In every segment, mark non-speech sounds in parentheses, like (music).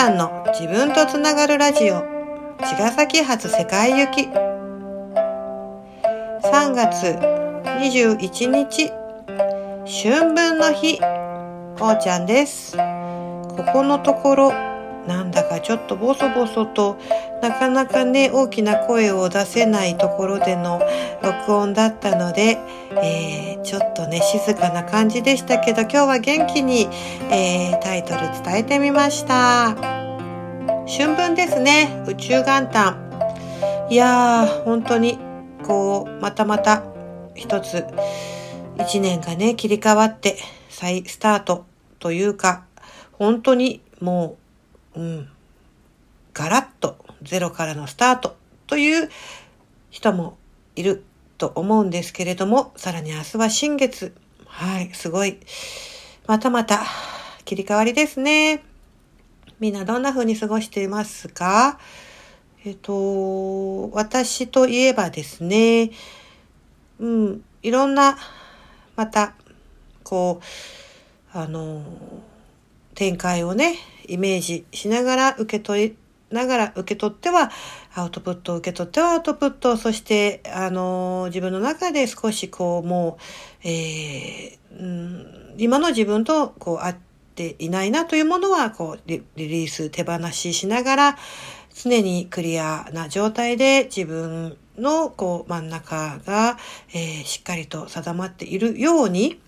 ゃんの自分とつながるラジオ。茅ヶ崎発世界行き。3月21日。春分の日。おーちゃんです。ここのところなんだかちょっとボソボソとなかなかね大きな声を出せないところでの録音だったので、えー、ちょっとね静かな感じでしたけど今日は元気に、えー、タイトル伝えてみました。春分ですね宇宙元旦いやー本当にこうまたまた一つ一年がね切り替わって再スタートというか本当にもう、うん、ガラッとゼロからのスタートという人もいると思うんですけれども、さらに明日は新月。はい、すごい。またまた切り替わりですね。みんなどんな風に過ごしていますか？えっと、私といえばですね、うん、いろんな、また、こう、あの、展開をね、イメージしながら受け取りながら受け取ってはアウトプットを受け取ってはアウトプットそしてあの自分の中で少しこうもう、えー、うん、今の自分とこう合ってていないなというものはこうリリース手放ししながら常にクリアな状態で自分のこう真ん中が、えー、しっかりと定まっているように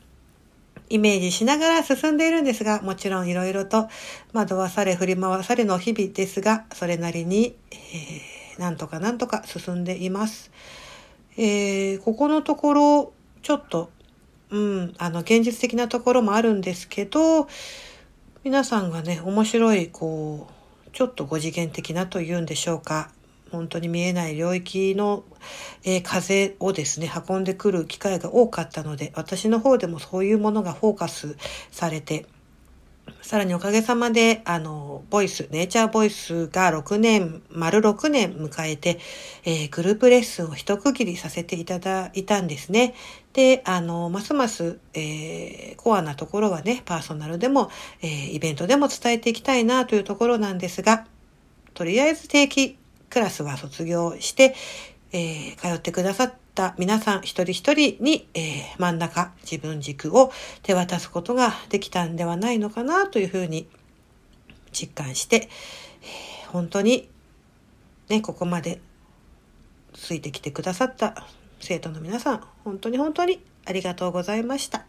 イメージしながら進んでいるんですが、もちろんいろいろと惑わされ振り回されの日々ですが、それなりに、えー、なんとかなんとか進んでいます。えー、ここのところ、ちょっと、うん、あの、現実的なところもあるんですけど、皆さんがね、面白い、こう、ちょっと5次元的なというんでしょうか。本当に見えない領域の、えー、風をですね、運んでくる機会が多かったので、私の方でもそういうものがフォーカスされて、さらにおかげさまで、あの、ボイス、ネイチャーボイスが6年、丸6年迎えて、えー、グループレッスンを一区切りさせていただいたんですね。で、あの、ますます、えー、コアなところはね、パーソナルでも、えー、イベントでも伝えていきたいなというところなんですが、とりあえず定期クラスは卒業して、えー、通ってくださった皆さん一人一人に、えー、真ん中自分軸を手渡すことができたんではないのかなというふうに実感して、えー、本当にね、ここまでついてきてくださった生徒の皆さん、本当に本当にありがとうございました。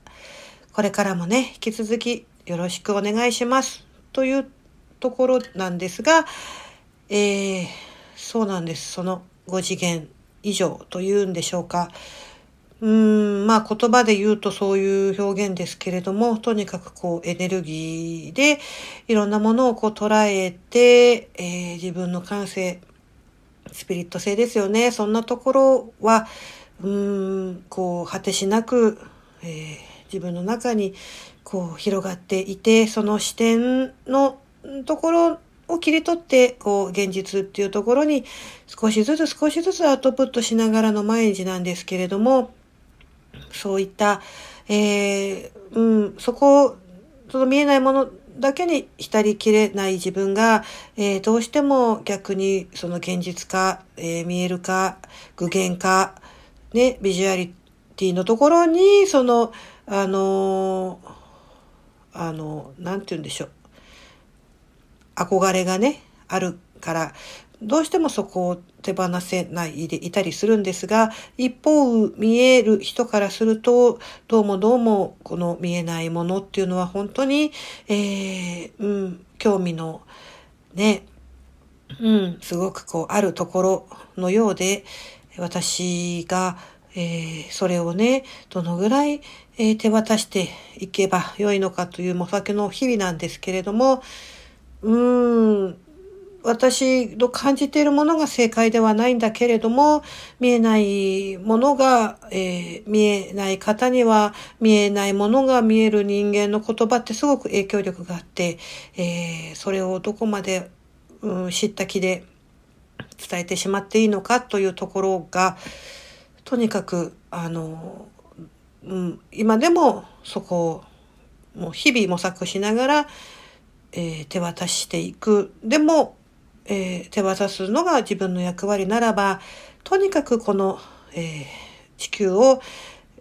これからもね、引き続きよろしくお願いします。というところなんですが、えーそうなんです。その5次元以上というんでしょうか。うーん、まあ言葉で言うとそういう表現ですけれども、とにかくこうエネルギーでいろんなものをこう捉えて、えー、自分の感性、スピリット性ですよね。そんなところは、うーん、こう果てしなく、えー、自分の中にこう広がっていて、その視点のところを切り取って、こう、現実っていうところに少しずつ少しずつアウトプットしながらの毎日なんですけれども、そういった、えー、うん、そこ、その見えないものだけに浸りきれない自分が、えー、どうしても逆にその現実化、えー、見える化、具現化、ね、ビジュアリティのところに、その、あのあの、なんて言うんでしょう。憧れがね、あるから、どうしてもそこを手放せないでいたりするんですが、一方見える人からすると、どうもどうもこの見えないものっていうのは本当に、えー、うん、興味のね、うん、すごくこうあるところのようで、私が、えー、それをね、どのぐらい、えー、手渡していけばよいのかという模索の日々なんですけれども、うん、私の感じているものが正解ではないんだけれども、見えないものが、えー、見えない方には見えないものが見える人間の言葉ってすごく影響力があって、えー、それをどこまで、うん、知った気で伝えてしまっていいのかというところが、とにかく、あの、うん、今でもそこをもう日々模索しながら、えー手渡していく。でも、えー手渡すのが自分の役割ならば、とにかくこの、えー地球を、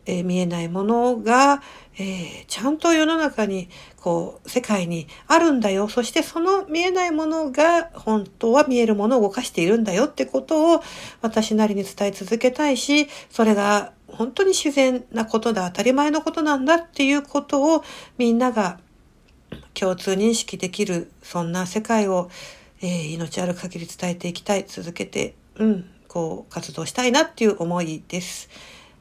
えー見えないものが、えーちゃんと世の中に、こう、世界にあるんだよ。そしてその見えないものが、本当は見えるものを動かしているんだよってことを、私なりに伝え続けたいし、それが本当に自然なことだ、当たり前のことなんだっていうことを、みんなが共通認識できる、そんな世界を、えー命ある限り伝えていきたい、続けて、うん、こう、活動したいなっていう思いです。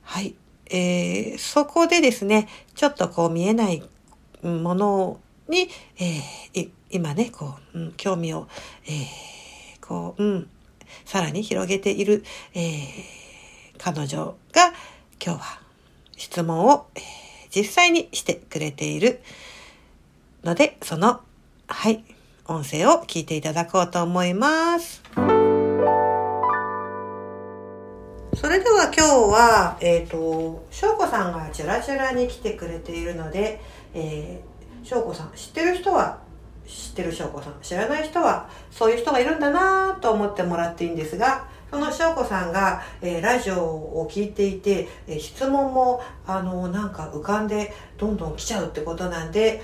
はい。えーそこでですね、ちょっとこう見えないものに、えー今ね、こう、うん興味を、えーこう、うん、さらに広げている、えー彼女が今日は質問を、えー実際にしてくれているので、その、はい、音声を聞いていただこうと思います。それでは今日は、えっ、と、翔子さんがチュラチュラに来てくれているので、えー、翔子さん、知ってる人は知ってる翔子さん、知らない人はそういう人がいるんだなと思ってもらっていいんですが、その翔子さんが、えーラジオを聞いていて、えー質問も、あの、なんか浮かんでどんどん来ちゃうってことなんで、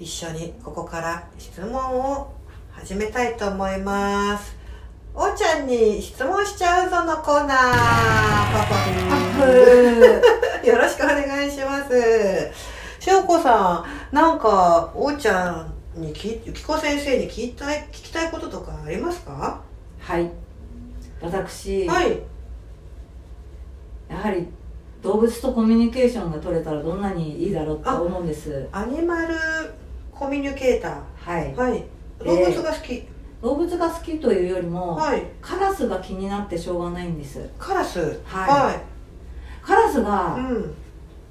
一緒にここから質問を始めたいと思います。おーちゃんに質問しちゃうぞのコーナー。パパふー (laughs) よろしくお願いします。しおこさん、なんか、おーちゃんにき、ゆきこ先生に聞きたい、聞きたいこととかありますか？はい私、はい。やはり動物とコミュニケーションが取れたらどんなにいいだろうと思うんですアニマルコミュニケータはいー。はい。動物が好き。動物が好きというよりも、はい。カラスが気になってしょうがないんですカラス？はいカラスい。がうん。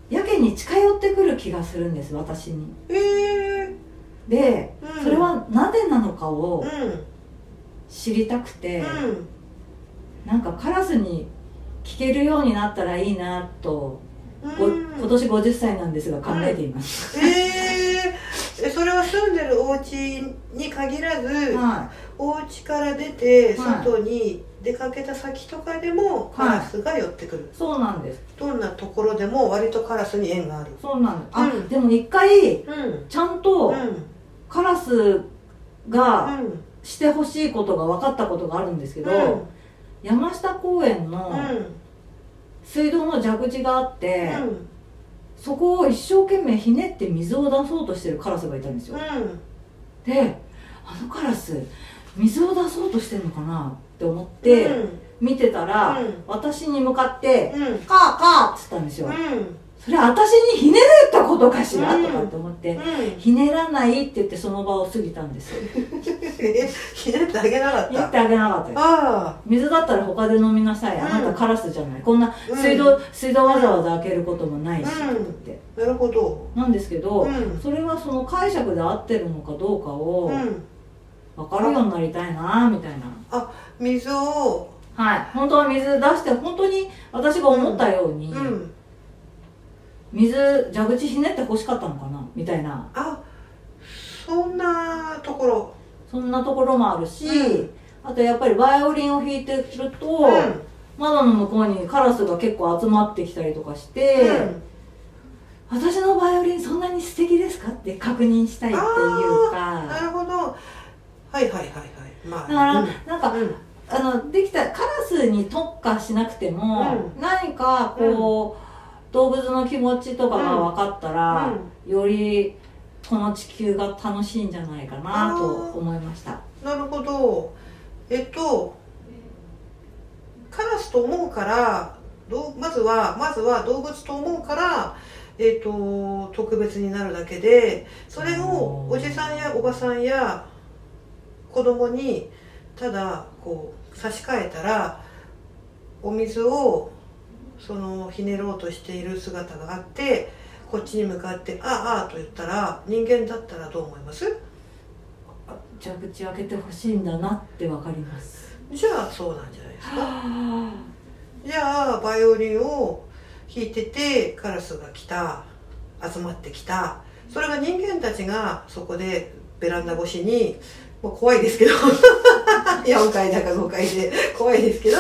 やけに近寄ってくる気がするんです私にえー。で、うんそれはなぜなのかをうん。知りたくて、うん。なんかカラスに聞けるようになったらいいなと、ごうん今年50歳なんですが考えています、えー、えそれは住んでるお家に限らず、はお家から出てはい。外に出かけた先とかでもカラスが寄ってくる、いそうなんです。どんなところでも割とカラスに縁がある。そうなんです。あ、うん。でも一回うん。ちゃんとうん。カラスがうん。してほしいことが分かったことがあるんですけど、うん。山下公園の水道の蛇口があって、うんそこを一生懸命ひねって水を出そうとしてるカラスがいたんですよ、であのカラス水を出そうとしてるのかなって思って見てたら、うん。私に向かってうん。うん「カーカー」っつったんですよ、うんそれ私にひねったことかしら、うんとかって思ってうん。ひねらないって言ってその場を過ぎたんですえ (laughs) ひねってあげなかった。言ってあげなかった水だったら他で飲みなさい、うん。あなたカラスじゃない。こんなうん。水道、水道わざわざ開けることもないし、って。あなるほど。なんですけど、うん。それがその解釈で合ってるのかどうかをうん。分かるようになりたいなみたいな。水を。はい。本当は水出して本当に私が思ったように、うん水蛇口ひねって欲しかったのかな？みたいな。あそんなところ。そんなところもあるし、うん。あとやっぱりバイオリンを弾いてると、うん。窓の向こうにカラスが結構集まってきたりとかして、私のバイオリンそんなに素敵ですか？って確認したいっていうなかるほど。はいはいはいはい。まあ。だから、うん。なんかうん。あのできたカラスに特化しなくても、う何かこう、動物の気持ちとかが分かったら、よりこの地球が楽しいんじゃないかなと思いました。なるほど。えっとカラスと思うからどうまずはまずは動物と思うからえっと特別になるだけでそれをおじさんやおばさんや子供にただこう差し替えたらお水をそのひねろうとしている姿があってこっちに向かって「ああああ」と言ったら人間だったらどう思います？あ蛇口開けてほしいんだなって分かります。じゃあそうなんじゃないですか。じゃあバイオリンを弾いててカラスが来た集まってきた。それが人間たちがそこでベランダ越しに、まあ、怖いですけど (laughs) 4階だか5階で怖いですけど、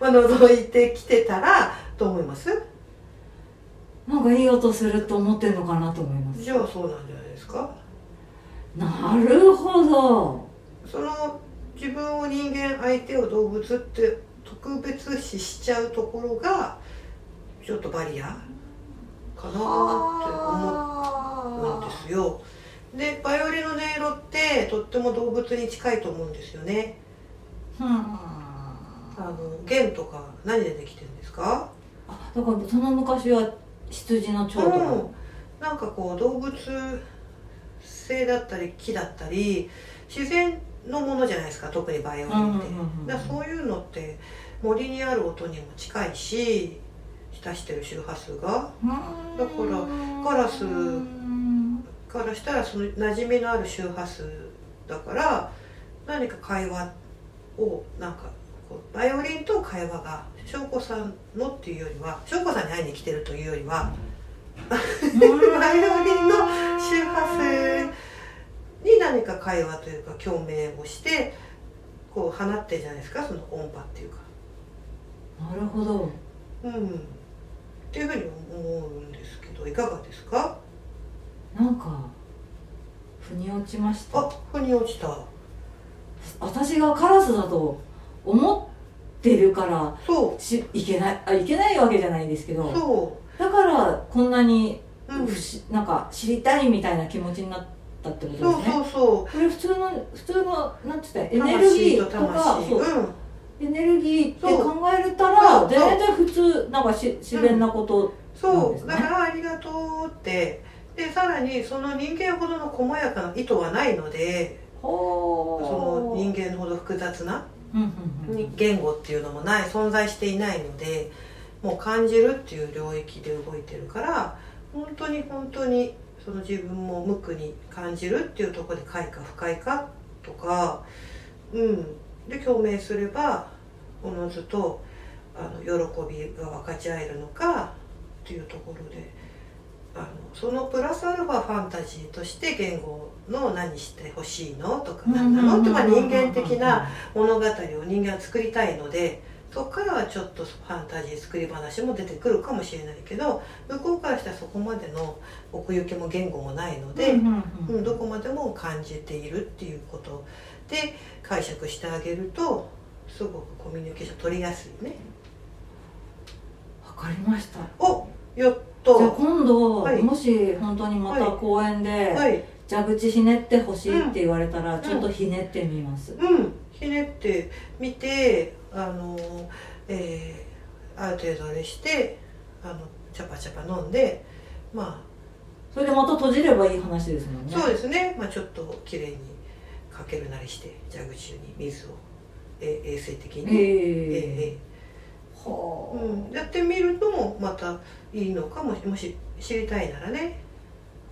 まあ、覗いてきてたらどう思います？なんかいい音すると思ってるのかなと思います。じゃあそうなんじゃないですか？なるほど。その自分を人間相手を動物って特別視しちゃうところがちょっとバリアかなって思うんですよ。でバイオリンの音色ってとっても動物に近いと思うんですよね。あの弦とか何でできてるんですか？あだからその昔は羊の腸とか、うん、なんかこう動物性だったり木だったり自然のものじゃないですか特にバイオリンって、だそういうのって森にある音にも近いし浸してる周波数が。だからカラスからしたらその馴染みのある周波数だから何か会話をなんかバイオリンと会話が翔子さんのっていうよりは翔子さんに会いに来てるというよりはバイオリンの周波数に何か会話というか共鳴をしてこう放ってじゃないですかその音波っていうか。なるほど。うん。っていうふうに思うんですけどいかがですか？なんか腑に落ちましたあ腑に落ちた私がカラスだと思ってるからそう。しいけないあいけないわけじゃないですけどそう。だからこんなに、うん、なんか知りたいみたいな気持ちになったってことですね。そうそうそう。これ普通の普通のなんて言ったエネルギーとかそう、うん。エネルギーって考えれたら全然普通なんかし自然なこと、ね。うん、そう。だからありがとうって。でさらにその人間ほどの細やかな意図はないのでその人間ほど複雑な言語っていうのもない存在していないのでもう感じるっていう領域で動いてるから本当に本当にその自分も無垢に感じるっていうとこで快か不快かとかうんで共鳴すればおのずとあの喜びが分かち合えるのかっていうところで。あのそのプラスアルファファンタジーとして言語の何してほしいのとか何なの？って、まあ、人間的な物語を人間は作りたいのでそこからはちょっとファンタジー作り話も出てくるかもしれないけど向こうからしたらそこまでの奥行きも言語もないので、うんどこまでも感じているっていうことで解釈してあげるとすごくコミュニケーション取りやすいね。わかりました。おやっと。じゃあ今度、はい、もし本当にまた公園で、はい、蛇口ひねってほしいって言われたら、うん、ちょっとひねってみます？うん。ひねってみてあのえー、ある程度あれしてあのチャパチャパ飲んでまあ。それでまた閉じればいい話ですもんね。そうですね。まあちょっときれいにかけるなりして蛇口に水をえ衛生的に。えー、えーはあ、うん、やってみるのもまたいいのかももし知りたいならね。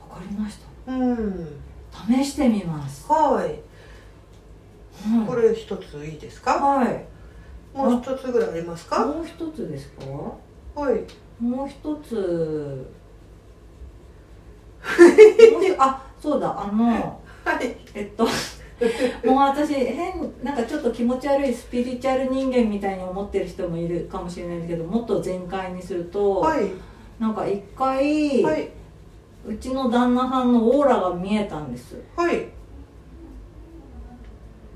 わかりました。うん。試してみます。はい、うん、これ一ついいですか？はい。もう一つぐらいありますか？もう一つですか？はい。もう一つ (laughs) あそうだあの、はい、えっと (laughs) もう私変なんかちょっと気持ち悪いスピリチュアル人間みたいに思ってる人もいるかもしれないけどもっと全開にすると、はい、なんか一回、はい、うちの旦那さんのオーラが見えたんです。はい。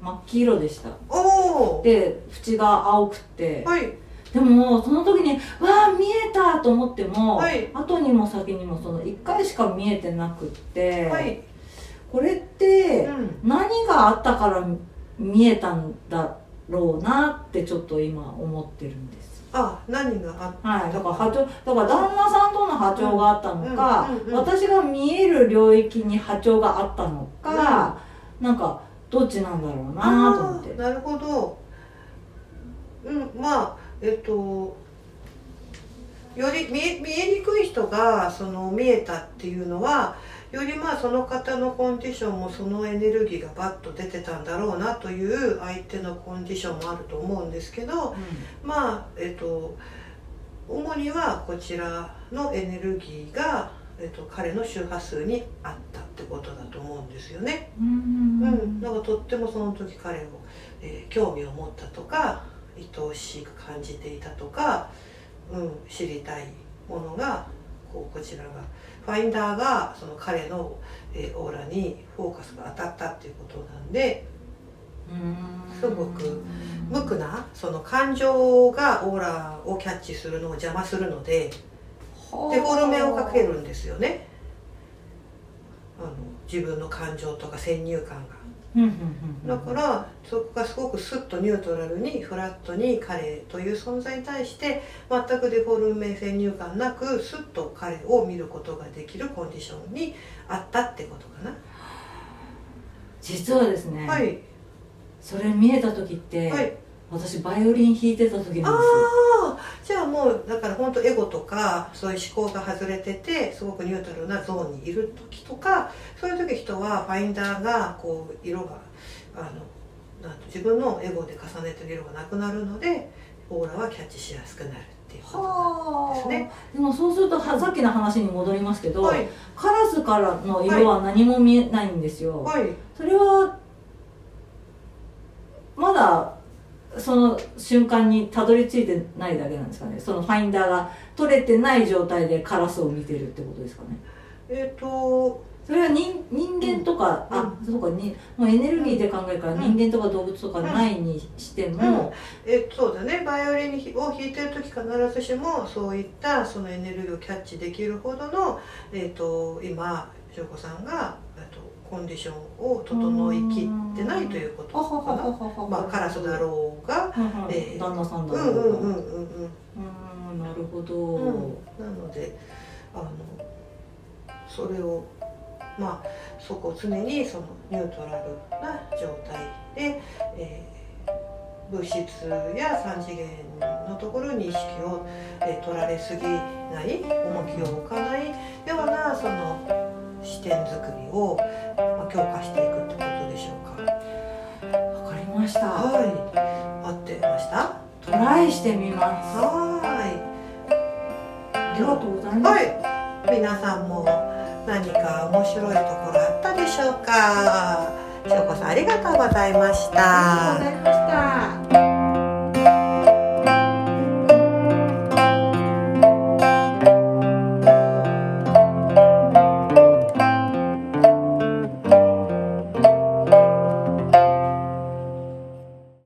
真っ黄色でした。おで縁が青くて、はい、でもその時に「わあ見えた!」と思っても、はい、後にも先にもその1回しか見えてなくって、はい、これって何があったから見えたんだろうなってちょっと今思ってるんです。あ何があったはい。だから波長だから旦那さんとの波長があったのか、私が見える領域に波長があったのか、うん、なんかどっちなんだろうなと思って。なるほど。うんまあえっとより見え見えにくい人がその見えたっていうのはよりまあその方のコンディションもそのエネルギーがバッと出てたんだろうなという相手のコンディションもあると思うんですけど、うん、まあえっ、と主にはこちらのエネルギーが、えっと、彼の周波数にあったっってことだと思うんですよね。うん。うん、なんかとってもその時彼を、えー興味を持ったとか愛おしく感じていたとか、うん、知りたいものがこうこちらがファインダーがその彼の、えーオーラにフォーカスが当たったっていうことなんで。すごく無垢なその感情がオーラをキャッチするのを邪魔するのでデフォルメをかけるんですよねあの自分の感情とか先入観がだからそこがすごくスッとニュートラルにフラットに彼という存在に対して全くデフォルメ先入観なくスッと彼を見ることができるコンディションにあったってことかな、実はですね、はい。それ見えた時って、はい私バイオリン弾いてた時なんあですあじゃあもうだから本当エゴとかそういう思考が外れててすごくニュートラルなゾーンにいる時とかそういう時人はファインダーがこう色があのなんと自分のエゴで重ねてる色がなくなるのでオーラはキャッチしやすくなるっていうことはですね。でもそうするとはさっきの話に戻りますけど、はい。カラスからの色は何も見えないんですよ、はい。それはまだその瞬間にたどり着いてないだけなんですかね。そのファインダーが取れてない状態でカラスを見てるってことですかね。えっ、とそれは人人間とか、うん。あそうかにもうエネルギーで考えるからうん。人間とか動物とかないにしても、えそうだね。バイオリンを弾いてる時必ずしもそういったそのエネルギーをキャッチできるほどの、えー、と今翔子さんがえーとコンディションを整いきってないということかな。はははまあ、カラスだろうが、えー旦那さんだうんろうが、うんうんうんうん、うん。なるほど、うん、なのであのそれをまあそこを常にそのニュートラルな状態で、えー物質や三次元のところに意識を、えー取られすぎない重きを置かないようなその視点作りを、まあ、強化していくってことでしょうか。わかりましたはい、合ってました？トライしてみますはい。ありがとうございます、はい、皆さんも何か面白いところあったでしょうか。しょうこさん。ありがとうございました